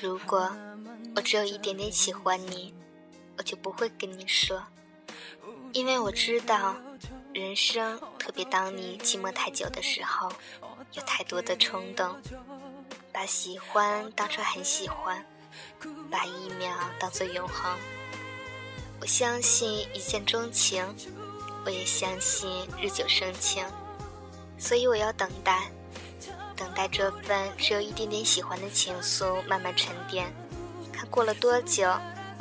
如果我只有一点点喜欢你， 我就不会跟你说，因为我知道，人生特别当你寂寞太久的时候，有太多的冲动，把喜欢当成很喜欢，把一秒当做永恒。我相信一见钟情，我也相信日久生情，所以我要等待。等待这份只有一点点喜欢的情愫慢慢沉淀，看过了多久，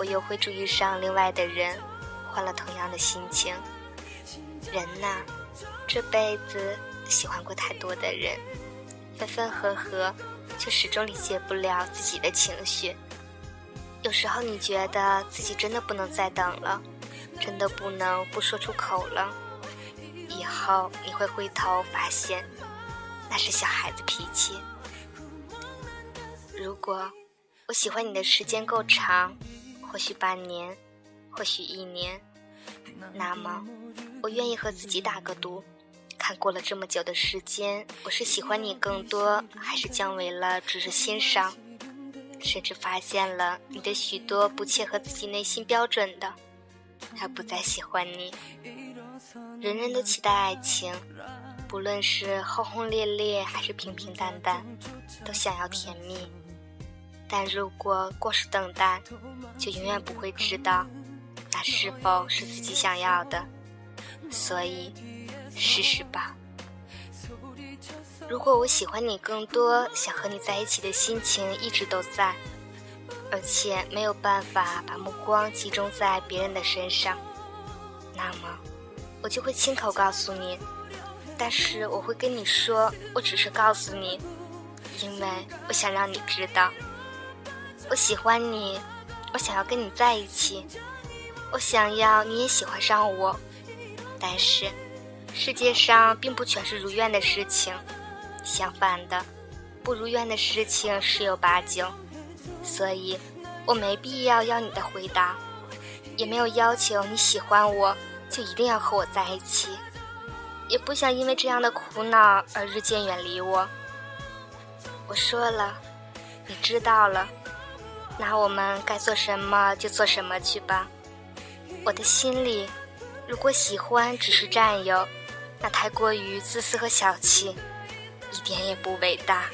我又会注意上另外的人，换了同样的心情。人呐，这辈子喜欢过太多的人，分分合合，却始终理解不了自己的情绪。有时候你觉得自己真的不能再等了，真的不能不说出口了，以后你会回头发现。那是小孩子脾气。如果我喜欢你的时间够长，或许半年，或许一年，那么我愿意和自己打个赌，看过了这么久的时间，我是喜欢你更多，还是降为了只是欣赏，甚至发现了你的许多不切合自己内心标准的，而不再喜欢你。人人都期待爱情。不论是轰轰烈烈还是平平淡淡，都想要甜蜜。但如果过是等待，就永远不会知道那是否是自己想要的。所以，试试吧。如果我喜欢你更多，想和你在一起的心情一直都在，而且没有办法把目光集中在别人的身上，那么我就会亲口告诉你。但是我会跟你说，我只是告诉你，因为我想让你知道，我喜欢你，我想要跟你在一起，我想要你也喜欢上我。但是，世界上并不全是如愿的事情，相反的，不如愿的事情十有八九。所以，我没必要要你的回答，也没有要求你喜欢我就一定要和我在一起。也不想因为这样的苦恼而日渐远离我。我说了，你知道了，那我们该做什么就做什么去吧。我的心里，如果喜欢只是占有，那太过于自私和小气，一点也不伟大。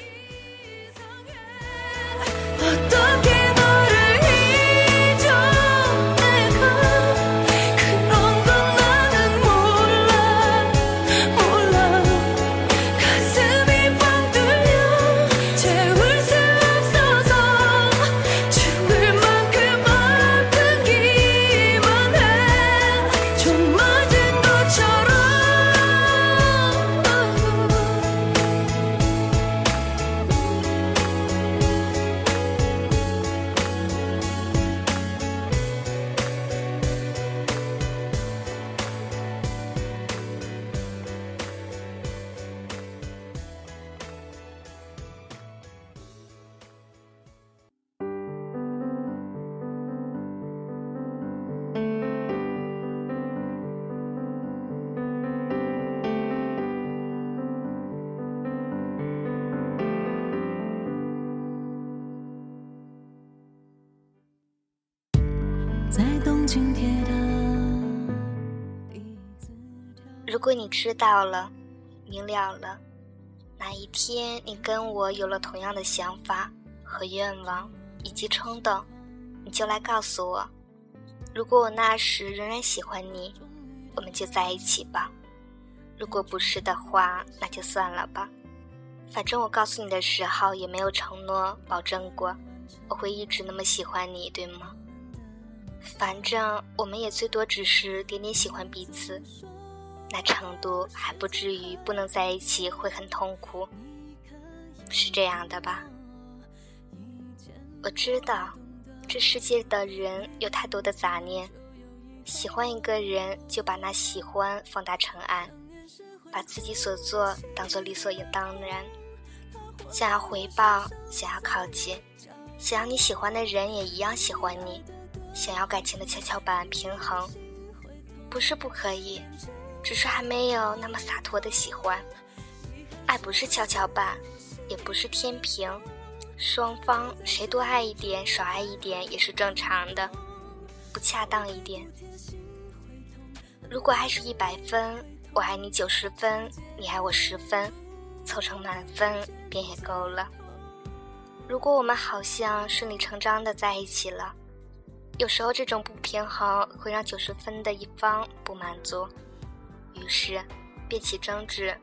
在东京天如果你知道了，明了了，哪一天你跟我有了同样的想法和愿望以及冲动，你就来告诉我。如果我那时仍然喜欢你，我们就在一起吧；如果不是的话，那就算了吧。反正我告诉你的时候也没有承诺保证过我会一直那么喜欢你，对吗？反正我们也最多只是点点喜欢彼此。那程度还不至于不能在一起会很痛苦，是这样的吧？我知道，这世界的人有太多的杂念，喜欢一个人，就把那喜欢放大成爱，把自己所做当做理所应当然。想要回报，想要靠近，想要你喜欢的人也一样喜欢你，想要感情的跷跷板平衡，不是不可以，只是还没有那么洒脱的喜欢。爱不是跷跷板，也不是天平，双方谁多爱一点，少爱一点也是正常的，不恰当一点。如果爱是一百分，我爱你九十分，你爱我十分，凑成满分便也够了。如果我们好像顺理成章的在一起了，有时候这种不平衡会让九十分的一方不满足，于是便起争执。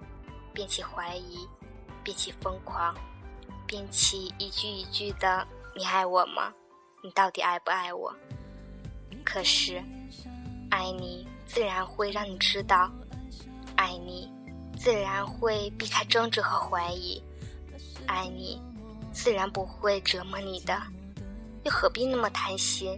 便起怀疑，便起疯狂，便起一句一句的“你爱我吗？你到底爱不爱我？”可是，爱你自然会让你知道，爱你自然会避开争执和怀疑，爱你自然不会折磨你的，又何必那么贪心？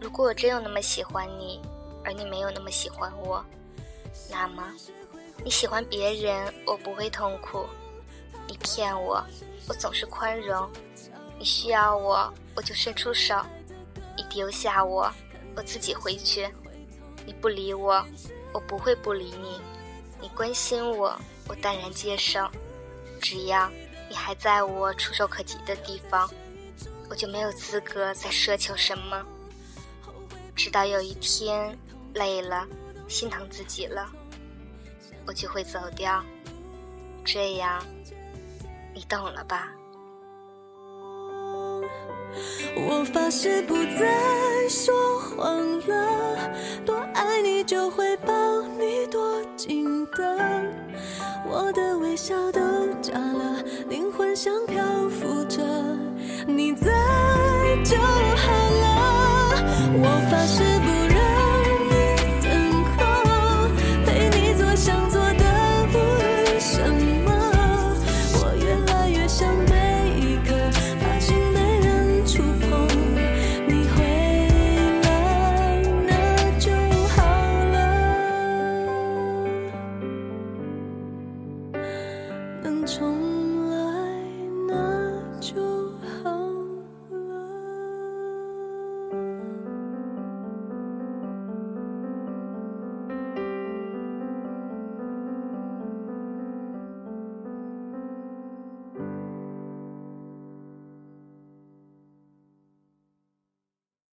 如果我真有那么喜欢你，而你没有那么喜欢我，那么你喜欢别人，我不会痛苦；你骗我，我总是宽容；你需要我，我就伸出手；你丢下我，我自己回去；你不理我，我不会不理你；你关心我，我淡然接受。只要你还在我触手可及的地方。我就没有资格再奢求什么，直到有一天累了，心疼自己了，我就会走掉。这样，你懂了吧？我发誓不再说谎了，多爱你就会抱你多紧的，我的微笑都假了，灵魂像飘我发誓不。